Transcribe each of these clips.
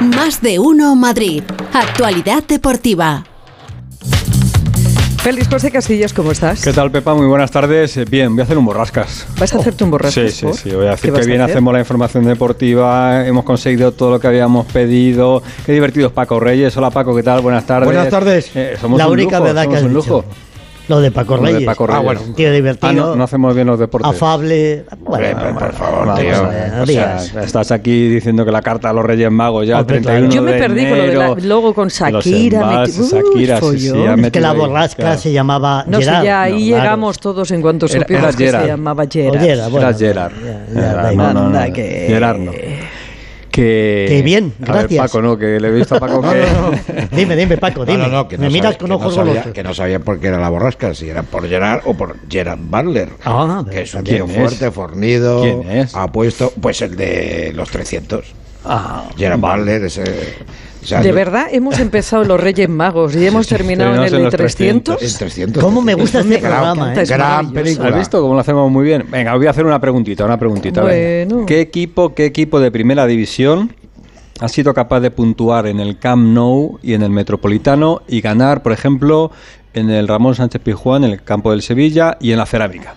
Más de uno Madrid. Actualidad deportiva. Félix José Casillas, ¿cómo estás? ¿Qué tal, Pepa? Muy buenas tardes. Eh, Bien, voy a hacer un borrascas. ¿Vas a hacerte un borrascas? Sí, sí, sí. Voy a decir que bien hacemos la información deportiva, hemos conseguido todo lo que habíamos pedido. Qué divertido es Paco Reyes. Hola, Paco, ¿qué tal? Buenas tardes. Buenas tardes. Eh, somos la un única lujo, verdad que somos has un dicho. Lo de Paco Lo de Reyes. Paco Ah, bueno, un tío divertido. Ah, no, no hacemos bien los deportes. Afable. Bueno, Hombre, por favor, vamos tío. O sea, estás aquí diciendo que la carta a los Reyes Magos ya Hombre, 31 Yo me de perdí con lo de la- enero, luego con Shakira, sí, Es que la ahí, borrasca claro. se llamaba No sé, ya ahí No, claro. llegamos todos en cuanto supimos era que Gerard. se llamaba Gerard. Gerard, bueno, Era Gerard. no, Gerard no. Que... Que bien, A ver, gracias. Paco, no, que le he visto a Paco No, que... no, no. Dime, dime, Paco, No, dime. no, no, que no Me miras sabía- con no ojos sabía- golosos. Que no sabía por qué era la borrasca, si era por Gerard o por Gerard Butler. Ah, que es un ¿quién tío es? fuerte, fornido, ¿Quién es? apuesto, pues el de los 300. Ah, Gerard Butler, ese... o sea, De verdad, hemos empezado en los Reyes Magos y hemos terminado en el en de los 300. el 300. ¿Cómo me gusta este programa, eh? es Gran película. ¿Has visto cómo lo hacemos muy bien? Venga, voy a hacer una preguntita, una preguntita. a. Bueno. ¿Qué equipo, qué equipo de primera división ha sido capaz de puntuar en el Camp Nou y en el Metropolitano y ganar, por ejemplo, en el Ramón Sánchez Pizjuán, en el campo del Sevilla y en la Cerámica?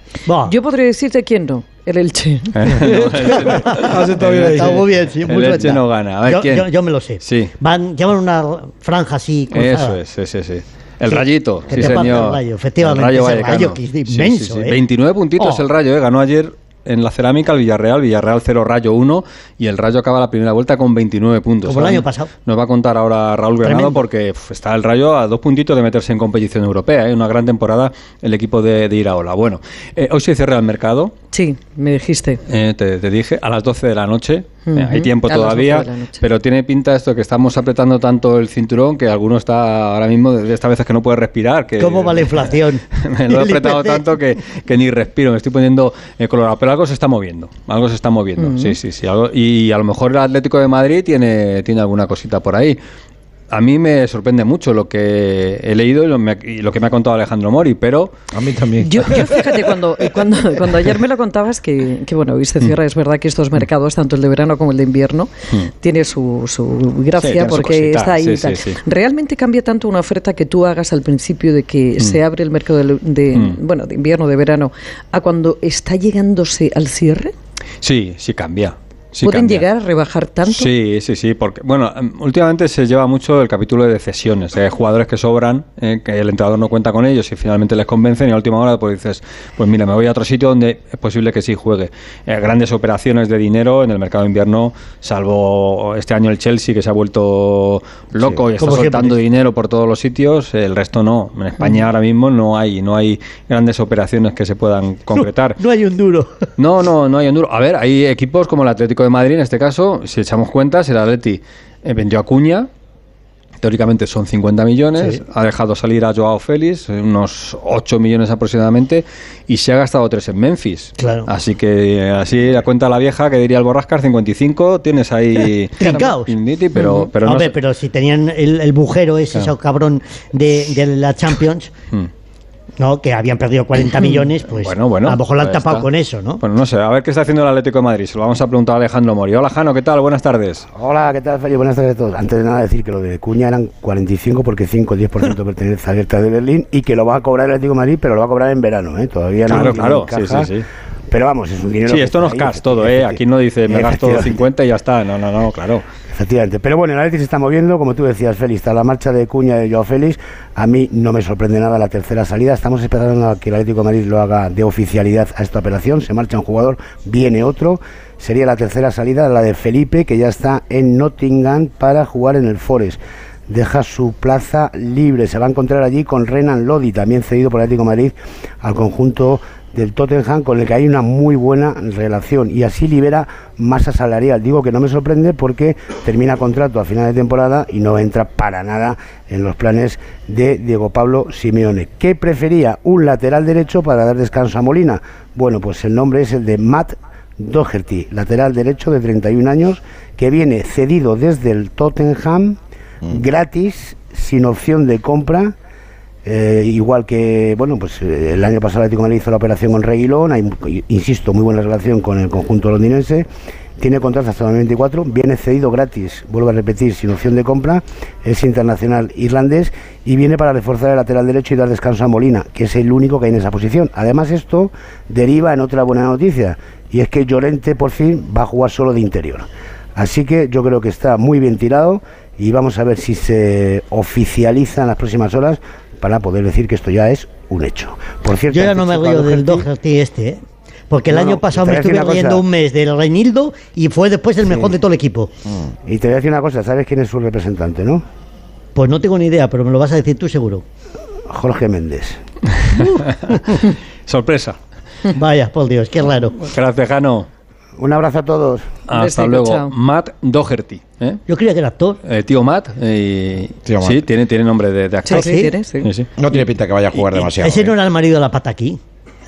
Yo podría decirte quién no, el Elche. Has estado bien ahí. Está muy bien, sí, El Elche no gana. A ver, yo, ¿quién? yo- yo me lo sé. Sí. Van, llevan una franja así cruzada. Eso es, sí, sí, sí. El Sí, rayito, que sí señor. el rayo, efectivamente, El rayo ese Vallecano. rayo que es Sí, sí, inmenso, sí. ¿eh? 29 puntitos Oh. el rayo, ¿eh? ganó ayer en la cerámica el Villarreal, Villarreal 0, Rayo 1 y el Rayo acaba la primera vuelta con 29 puntos. Como el Ahora año pasado. Nos va a contar ahora Raúl Granado Tremendo. porque uf, está el Rayo a dos puntitos de meterse en competición europea, ¿eh? una gran temporada el equipo de, de Iraola. Bueno, eh, hoy se cierra el mercado, Sí, me dijiste. eh, te, te dije, a las 12 de la noche. Eh, hay tiempo a las 12 todavía, pero tiene pinta esto que estamos apretando tanto el cinturón que alguno está ahora mismo, de estas veces que no puede respirar. Que, ¿Cómo va la inflación? me lo he apretado tanto que, que ni respiro, me estoy poniendo eh, colorado. Pero algo se está moviendo, algo se está moviendo. Sí, sí, sí. algo- y a lo mejor el Atlético de Madrid tiene, tiene alguna cosita por ahí. A mí me sorprende mucho lo que he leído y lo, me- y lo que me ha contado Alejandro Mori, pero A mí también. Yo, yo fíjate, cuando, cuando, cuando ayer me lo contabas, que, que bueno, hoy se cierra, es verdad que estos mercados, tanto el de verano como el de invierno, tiene su, su. Sí, gracia su porque cosita, está ahí. sí, y tal. sí, sí. ¿Realmente cambia tanto una oferta que tú hagas al principio de que se abre el mercado de, de, Hmm. bueno, de invierno, de verano, a cuando está llegándose al cierre? sí, sí cambia. Sí ¿Pueden cambia. llegar a rebajar tanto? Sí, sí, sí, porque bueno, em, últimamente se lleva mucho el capítulo de cesiones, hay jugadores que sobran, eh, que el entrenador no cuenta con ellos y finalmente les convencen y a última hora pues dices, pues mira, me voy a otro sitio donde es posible que sí juegue. Eh, grandes operaciones de dinero en el mercado de invierno, salvo este año el Chelsea que se ha vuelto loco y está soltando dinero por todos los sitios, el resto no. En España ahora mismo no hay, no hay grandes operaciones que se puedan concretar. No hay un duro. No, no, no hay Honduras. A ver, hay equipos como el Atlético de Madrid, en este caso, si echamos cuentas, el Atleti eh, vendió a Cuña, teóricamente son 50 millones, Sí. ha dejado salir a Joao Félix, unos 8 millones aproximadamente, y se ha gastado 3 en Memphis. Claro. Así que, eh, así la cuenta la vieja, que diría el Borrascar, 55, tienes ahí... Trincaos. Pero, pero no Hombre, pero si tenían el, el bujero ese, Claro. ese cabrón de, de la Champions, Hmm. ¿No? que habían perdido 40 millones, pues Bueno, bueno. a lo mejor lo han ahí tapado está. con eso, ¿no? Bueno, no sé, a ver qué está haciendo el Atlético de Madrid. Se lo vamos a preguntar a Alejandro Mori. Hola, Jano, ¿qué tal? Buenas tardes. Hola, ¿qué tal, Felipe? Buenas tardes a todos. Antes de nada, decir que lo de Cuña eran 45 porque 5 o 10% pertenece a Alerta de Berlín y que lo va a cobrar el Atlético de Madrid, pero lo va a cobrar en verano, ¿eh? Todavía no. Claro, claro, sí, sí, sí. Pero vamos, es un dinero. Sí, esto está no es cash todo, ¿eh? Aquí no dice me gasto Efectivamente. 50 y ya está. No, no, no, claro. Efectivamente. Pero bueno, el Atlético se está moviendo, como tú decías, Félix, está la marcha de Cuña de Joao Félix. A mí no me sorprende nada la tercera salida. Estamos esperando a que el Atlético de Madrid lo haga de oficialidad a esta operación. Se marcha un jugador, viene otro. Sería la tercera salida, la de Felipe, que ya está en Nottingham para jugar en el Forest. Deja su plaza libre. Se va a encontrar allí con Renan Lodi, también cedido por el Atlético Madrid al conjunto del Tottenham con el que hay una muy buena relación y así libera masa salarial. Digo que no me sorprende porque termina contrato a final de temporada y no entra para nada en los planes de Diego Pablo Simeone. ¿Qué prefería? Un lateral derecho para dar descanso a Molina. Bueno, pues el nombre es el de Matt Doherty, lateral derecho de 31 años, que viene cedido desde el Tottenham, gratis, sin opción de compra. Eh, igual que, bueno, pues eh, el año pasado Atlético Madrid hizo la operación con Reguilón, insisto, muy buena relación con el conjunto londinense, tiene contrato hasta 2024, viene cedido gratis, vuelvo a repetir, sin opción de compra, es internacional irlandés y viene para reforzar el lateral derecho y dar descanso a Molina, que es el único que hay en esa posición. Además, esto deriva en otra buena noticia, y es que Llorente por fin va a jugar solo de interior. Así que yo creo que está muy bien tirado y vamos a ver si se oficializa en las próximas horas para poder decir que esto ya es un hecho. Por cierto, Yo ya no me río de del Doherty- este, ¿eh? Porque el No, año no, pasado me estuve riendo cosa. un mes del Reinildo y fue después el Sí. mejor de todo el equipo. Y te voy a decir una cosa, ¿sabes quién es su representante, no? Pues no tengo ni idea, pero me lo vas a decir tú seguro. Jorge Méndez. Sorpresa. Vaya, por Dios, qué raro. Gracias, Jano. Un abrazo a todos. Hasta luego. chao. Matt Doherty. ¿eh? Yo creía que era actor. Eh, tío Matt. eh, Tío sí. Tiene, tiene nombre de, actor. sí, ¿sí? ¿quieres? Sí. Sí, sí. No tiene pinta que vaya a jugar demasiado. Ese no ¿eh? era el marido de la pata aquí.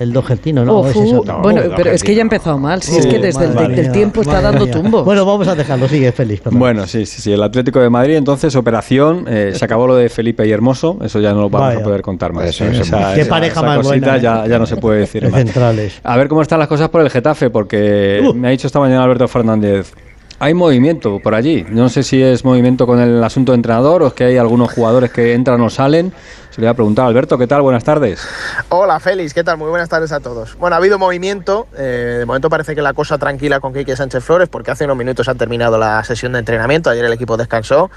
El Dohertino, no, Oh, es otro. bueno, no, pero es que ya ha empezado mal. Si Sí, es que desde el, tiempo está madre dando tumbo. Bueno, vamos a dejarlo, sigue feliz. perdón. Bueno, sí, sí, sí. El Atlético de Madrid, entonces, operación. eh, se acabó lo de Felipe y Hermoso. Eso ya no lo vamos Vaya. a poder contar más. Eso, eso. Esa- Qué esa- pareja esa más buena, ¿eh? ya, ya no se puede decir De más. centrales. A ver cómo están las cosas por el Getafe, porque Uh. me ha dicho esta mañana Alberto Fernández. Hay movimiento por allí. No sé si es movimiento con el asunto de entrenador o es que hay algunos jugadores que entran o salen. Se le voy a preguntar, Alberto, ¿qué tal? Buenas tardes. Hola Félix, ¿qué tal? Muy buenas tardes a todos. Bueno, ha habido movimiento, eh, de momento parece que la cosa tranquila con Quique Sánchez Flores porque hace unos minutos han terminado la sesión de entrenamiento, ayer el equipo descansó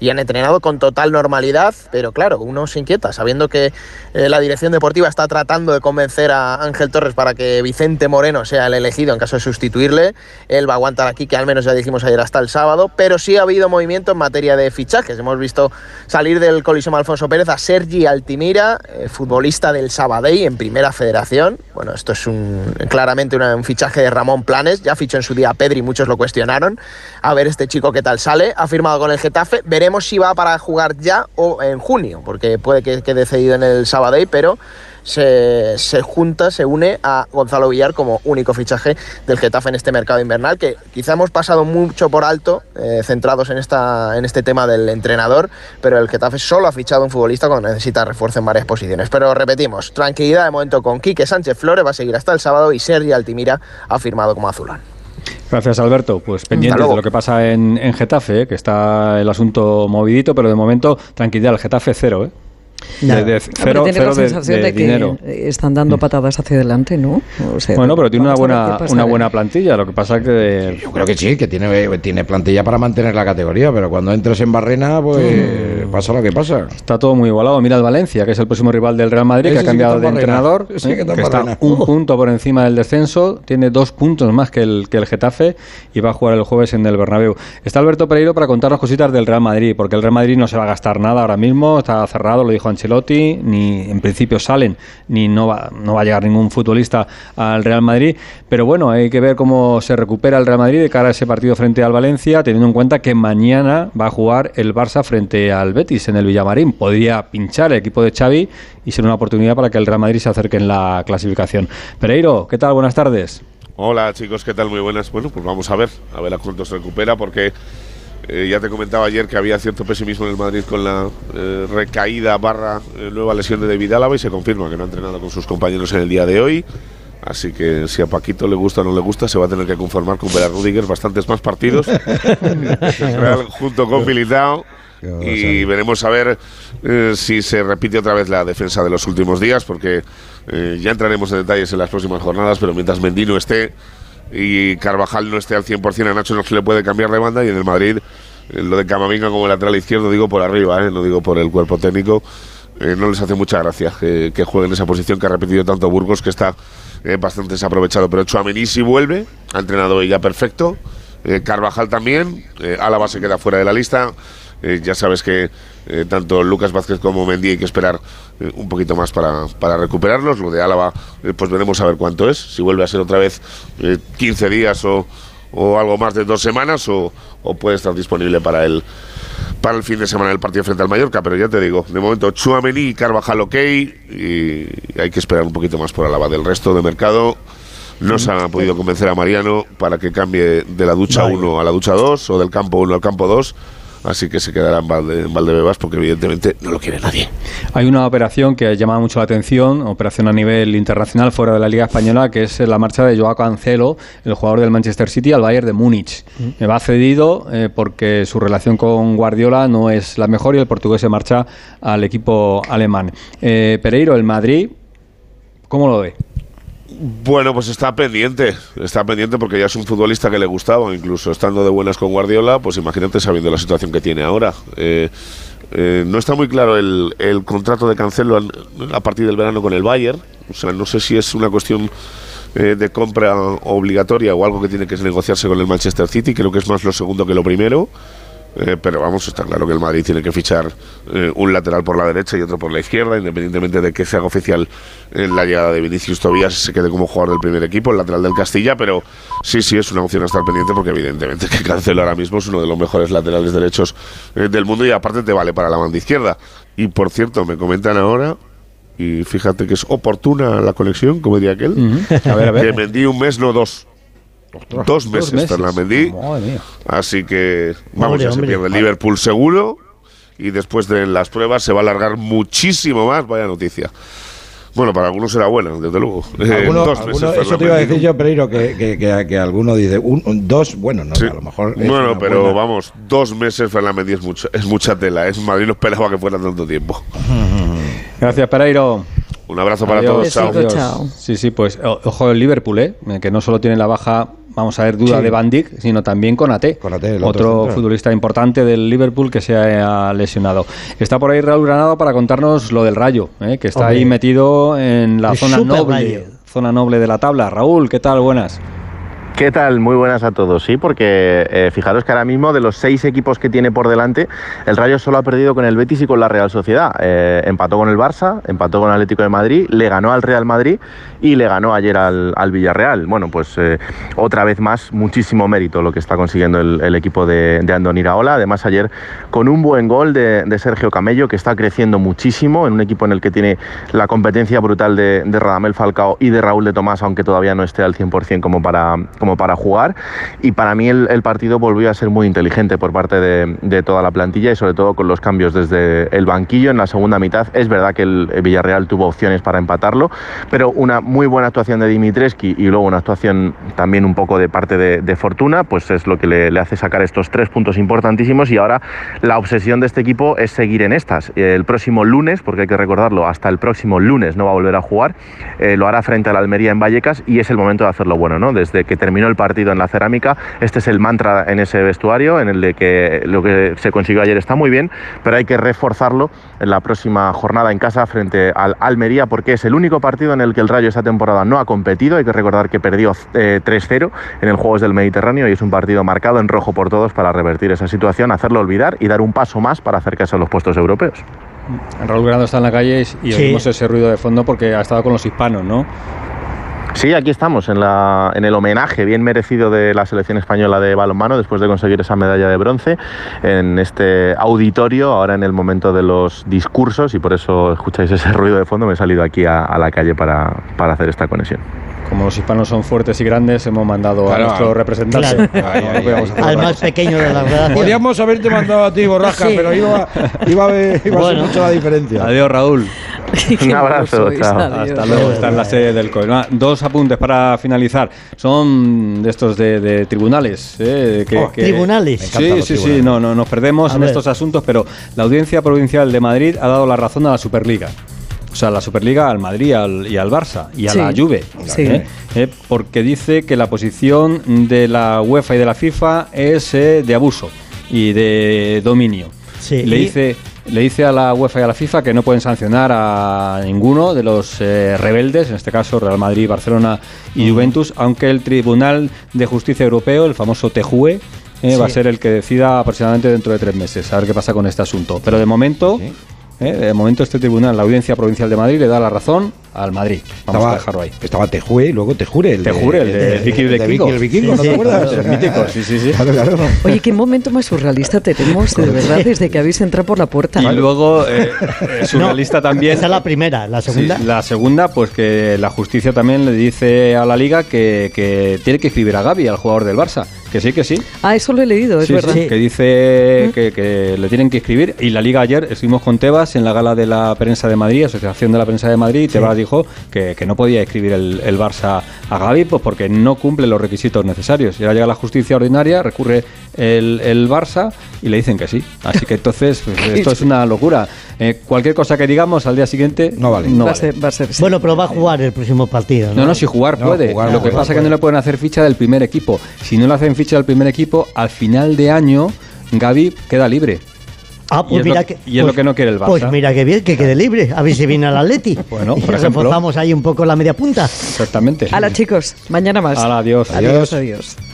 y han entrenado con total normalidad, pero claro, uno se inquieta sabiendo que eh, la dirección deportiva está tratando de convencer a Ángel Torres para que Vicente Moreno sea el elegido en caso de sustituirle, él va a aguantar aquí que al menos ya dijimos ayer hasta el sábado, pero sí ha habido movimiento en materia de fichajes, hemos visto salir del Coliseum Alfonso Pérez a Sergi Altimira, eh, futbolista del Sabadell en Primera Federación. Bueno, esto es un, claramente una- un fichaje de Ramón Planes. Ya fichó en su día a Pedri, muchos lo cuestionaron. A ver este chico qué tal sale. Ha firmado con el Getafe. Veremos si va para jugar ya o en junio, porque puede que quede cedido en el Sabadell, pero se, se junta, se une a Gonzalo Villar como único fichaje del Getafe en este mercado invernal, que quizá hemos pasado mucho por alto, eh, centrados en, esta, en este tema del entrenador, pero el Getafe solo ha fichado un futbolista cuando necesita refuerzo en varias posiciones. Pero repetimos, tranquilidad de momento con Quique Sánchez Flores, va a seguir hasta el sábado y Sergi Altimira ha firmado como azulán. Gracias, Alberto. Pues pendientes de lo que pasa en, en Getafe, ¿eh? que está el asunto movidito, pero de momento, tranquilidad, el Getafe cero, ¿eh? De, de cero, tiene cero la de- sensación de de, que dinero. están dando patadas hacia adelante, ¿no? O sea, Bueno, pero tiene una buena, una buena plantilla. Lo que pasa que Yo creo que sí, que tiene, tiene plantilla para mantener la categoría, pero cuando entres en Barrena, pues pasa lo que pasa. está todo muy igualado. Mira el Valencia, que es el próximo rival del Real Madrid, que Ese ha sí que cambiado de en barrena. entrenador, sí que está que está un Uh. punto por encima del descenso, tiene dos puntos más que el, que el Getafe y va a jugar el jueves en el Bernabéu. Está Alberto Pereiro para contarnos cositas del Real Madrid, porque el Real Madrid no se va a gastar nada ahora mismo, está cerrado, lo dijo Ancelotti, ni en principio salen, ni no va, no va a llegar ningún futbolista al Real Madrid, pero bueno, hay que ver cómo se recupera el Real Madrid de cara a ese partido frente al Valencia, teniendo en cuenta que mañana va a jugar el Barça frente al Betis en el Villamarín. Podría pinchar el equipo de Xavi y ser una oportunidad para que el Real Madrid se acerque en la clasificación. Pereiro, ¿qué tal? Buenas tardes. Hola chicos, ¿qué tal? Muy buenas. Bueno, pues vamos a ver, a ver a cuánto se recupera, porque eh, ya te comentaba ayer que había cierto pesimismo en el Madrid con la eh, recaída barra eh, nueva lesión de David Álava y se confirma que no ha entrenado con sus compañeros en el día de hoy. Así que si a Paquito le gusta o no le gusta, se va a tener que conformar con ver a Rudiger bastantes más partidos Real, junto con Militao. Y veremos a ver eh, si se repite otra vez la defensa de los últimos días, porque eh, ya entraremos en detalles en las próximas jornadas, pero mientras Mendino esté y Carvajal no esté al 100%, a Nacho no se le puede cambiar de banda y en el Madrid eh, lo de Camavinga como lateral izquierdo digo por arriba, eh, no digo por el cuerpo técnico. eh, no les hace mucha gracia que, que juegue en esa posición que ha repetido tanto Burgos, que está eh, bastante desaprovechado. Pero Chuamení sí vuelve, ha entrenado ya perfecto. eh, Carvajal también, eh, Álava se queda fuera de la lista. Eh, ya sabes que eh, tanto Lucas Vázquez como Mendy hay que esperar eh, un poquito más para, para recuperarlos. Lo de Álava, eh, pues veremos a ver cuánto es. Si vuelve a ser otra vez eh, 15 días o, o algo más de dos semanas o, o puede estar disponible para el, para el fin de semana del partido frente al Mallorca. Pero ya te digo, de momento Chuamení y Carvajal ok y hay que esperar un poquito más por Álava. Del resto de mercado no se ha podido convencer a Mariano para que cambie de la ducha Vale. 1 a la ducha 2 o del campo 1 al campo 2. Así que se quedará en, Valde, en Valdebebas porque evidentemente no lo quiere nadie. Hay una operación que llama mucho la atención, operación a nivel internacional fuera de la Liga Española, que es la marcha de Joao Cancelo, el jugador del Manchester City, al Bayern de Múnich. Me va cedido eh, porque su relación con Guardiola no es la mejor y el portugués se marcha al equipo alemán. Eh, Pereiro, el Madrid, ¿cómo lo ve? Bueno, pues está pendiente, está pendiente porque ya es un futbolista que le gustaba, incluso estando de buenas con Guardiola, pues imagínate sabiendo la situación que tiene ahora. Eh, eh, no está muy claro el, contrato de Cancelo a partir del verano con el Bayern, o sea, no sé si es una cuestión eh, de compra obligatoria o algo que tiene que negociarse con el Manchester City, creo que es más lo segundo que lo primero. Eh, pero vamos, está claro que el Madrid tiene que fichar eh, un lateral por la derecha y otro por la izquierda, independientemente de que se haga oficial en la llegada de Vinicius Tobías se quede como jugador del primer equipo, el lateral del Castilla, pero sí, sí, es una opción a estar pendiente porque evidentemente que Cancelo ahora mismo es uno de los mejores laterales derechos eh, del mundo y aparte te vale para la banda izquierda. Y por cierto, me comentan ahora, y fíjate que es oportuna la conexión, como diría aquel, A ver, a ver. que Mendy un mes, no dos. Dos meses, meses. Ferland Mendy. Madre mía. Así que vamos, Hombre, ya se hombre. pierde el Liverpool seguro y después de las pruebas se va a alargar muchísimo más, vaya noticia. Bueno, para algunos será buena, desde luego. Eh, Alguno- dos alguno- meses, eso te iba a decir yo, Pereiro, que, que, que, que alguno dice un, un- dos, bueno, no, Sí. a lo mejor. Bueno, pero buena- vamos, dos meses Ferland Mendy es, mucho, es mucha tela. Es Madrid no esperaba que fuera tanto tiempo. Gracias, Pereiro. Un abrazo para Adiós, todos. Chao. Adiós. chao. Sí, sí, pues ojo el Liverpool, ¿eh? que no solo tiene la baja, vamos a ver, duda Sí. de Van Dijk, sino también con AT, otro futbolista importante del Liverpool que se ha lesionado. Está por ahí Raúl Granado para contarnos lo del Rayo, ¿eh? que está ahí metido en la El zona noble, Rayo. zona noble de la tabla. Raúl, ¿qué tal? Buenas. ¿Qué tal? Muy buenas a todos. Sí, porque eh, fijaros que ahora mismo de los seis equipos que tiene por delante, el Rayo solo ha perdido con el Betis y con la Real Sociedad. Eh, empató con el Barça, empató con el Atlético de Madrid, le ganó al Real Madrid y le ganó ayer al, al Villarreal. Bueno, pues eh, otra vez más, muchísimo mérito lo que está consiguiendo el, equipo de, de Andoni Iraola. Además, ayer con un buen gol de, Sergio Camello, que está creciendo muchísimo en un equipo en el que tiene la competencia brutal de, Radamel Falcao y de Raúl de Tomás, aunque todavía no esté al 100% como para, para jugar. Y para mí el, el partido volvió a ser muy inteligente por parte de, de toda la plantilla y sobre todo con los cambios desde el banquillo en la segunda mitad. Es verdad que el Villarreal tuvo opciones para empatarlo, pero una muy buena actuación de Dimitreski y luego una actuación también un poco de parte de, de Fortuna, pues es lo que le, le hace sacar estos tres puntos importantísimos y ahora la obsesión de este equipo es seguir en estas. El próximo lunes, porque hay que recordarlo, hasta el próximo lunes no va a volver a jugar, eh, lo hará frente a la Almería en Vallecas y es el momento de hacerlo bueno, ¿no? Desde que terminó el partido en la cerámica, este es el mantra en ese vestuario, en el de que lo que se consiguió ayer está muy bien, pero hay que reforzarlo en la próxima jornada en casa frente al Almería, porque es el único partido en el que el Rayo esta temporada no ha competido. Hay que recordar que perdió eh, 3-0 en el Juegos del Mediterráneo y es un partido marcado en rojo por todos para revertir esa situación, hacerlo olvidar y dar un paso más para acercarse a los puestos europeos. Raúl Granado está en la calle y Sí. oímos ese ruido de fondo porque ha estado con los hispanos, ¿no? Sí, aquí estamos en, la, en el homenaje bien merecido de la selección española de balonmano después de conseguir esa medalla de bronce en este auditorio, ahora en el momento de los discursos y por eso escucháis ese ruido de fondo, me he salido aquí a, a la calle para, para hacer esta conexión. Como los hispanos son fuertes y grandes, hemos mandado Claro, a nuestro representante. claro. Ay, no ay, Al más pequeño de la redacción. Podríamos haberte mandado a ti, borrasca, Sí. pero iba, iba, a ver- iba a Bueno. ser mucho la diferencia. Adiós, Raúl. Qué abrazo, chao. Hasta luego, está en la sede del COE. Ah, Dos apuntes para finalizar. Son de estos de, de tribunales. ¿eh? Que, Oh, que- tribunales. Sí, sí, sí, no, no, nos perdemos A en ver. estos asuntos, pero la Audiencia Provincial de Madrid ha dado la razón a la Superliga. O sea, la Superliga al Madrid al- y al Barça y a Sí, la Juve. sí. ¿eh? Eh, porque dice que la posición de la UEFA y de la FIFA es eh, de abuso y de dominio. Sí, Le y- dice le dice a la UEFA y a la FIFA que no pueden sancionar a ninguno de los eh, rebeldes, en este caso Real Madrid, Barcelona y Juventus, aunque el Tribunal de Justicia Europeo, el famoso TJUE, eh, va a ser el que decida aproximadamente dentro de tres meses, a ver qué pasa con este asunto. Pero de momento, eh, de momento este tribunal, la Audiencia Provincial de Madrid, le da la razón al Madrid. Vamos a dejarlo ahí. Estaba Tejue y luego Tejure. El Tejure, el de Vicky el Vikingo. el Vikingo, ¿no te acuerdas? El mítico, sí, sí, sí. Claro, claro. Oye, qué momento más surrealista tenemos, de verdad, desde que habéis entrado por la puerta. Y luego, eh, eh, surrealista también. Esa es la primera, la segunda. Sí, la segunda, pues que la justicia también le dice a la liga que, que tiene que escribir a Gaby, al jugador del Barça, Que sí, que sí. Ah, eso lo he leído, es Sí, verdad. sí, que dice que, que le tienen que escribir. Y la Liga ayer estuvimos con Tebas en la gala de la prensa de Madrid, Asociación de la Prensa de Madrid, y Tebas dijo que, que no podía escribir el, el Barça a Gaby pues porque no cumple los requisitos necesarios. Y ahora llega la justicia ordinaria, recurre el, el Barça y le dicen que sí. Así que entonces pues, esto es una locura. Eh, cualquier cosa que digamos al día siguiente no vale. No va, a vale. ser, va a ser sí. Bueno, pero va a jugar el próximo partido. No, no, si jugar No, puede. jugar, Lo que jugar pasa es que no le pueden hacer ficha del primer equipo. Si no le hacen ficha del primer equipo, al final de año Gaby queda libre. Ah, Y pues es mira lo- que, y es lo que no quiere el Barça. Pues mira que bien, que quede libre. A ver si viene al Atleti. Bueno, y por ejemplo. reforzamos ahí un poco la media punta. Exactamente. Hala, chicos, mañana más. Hala, adiós. Adiós, Adiós. adiós.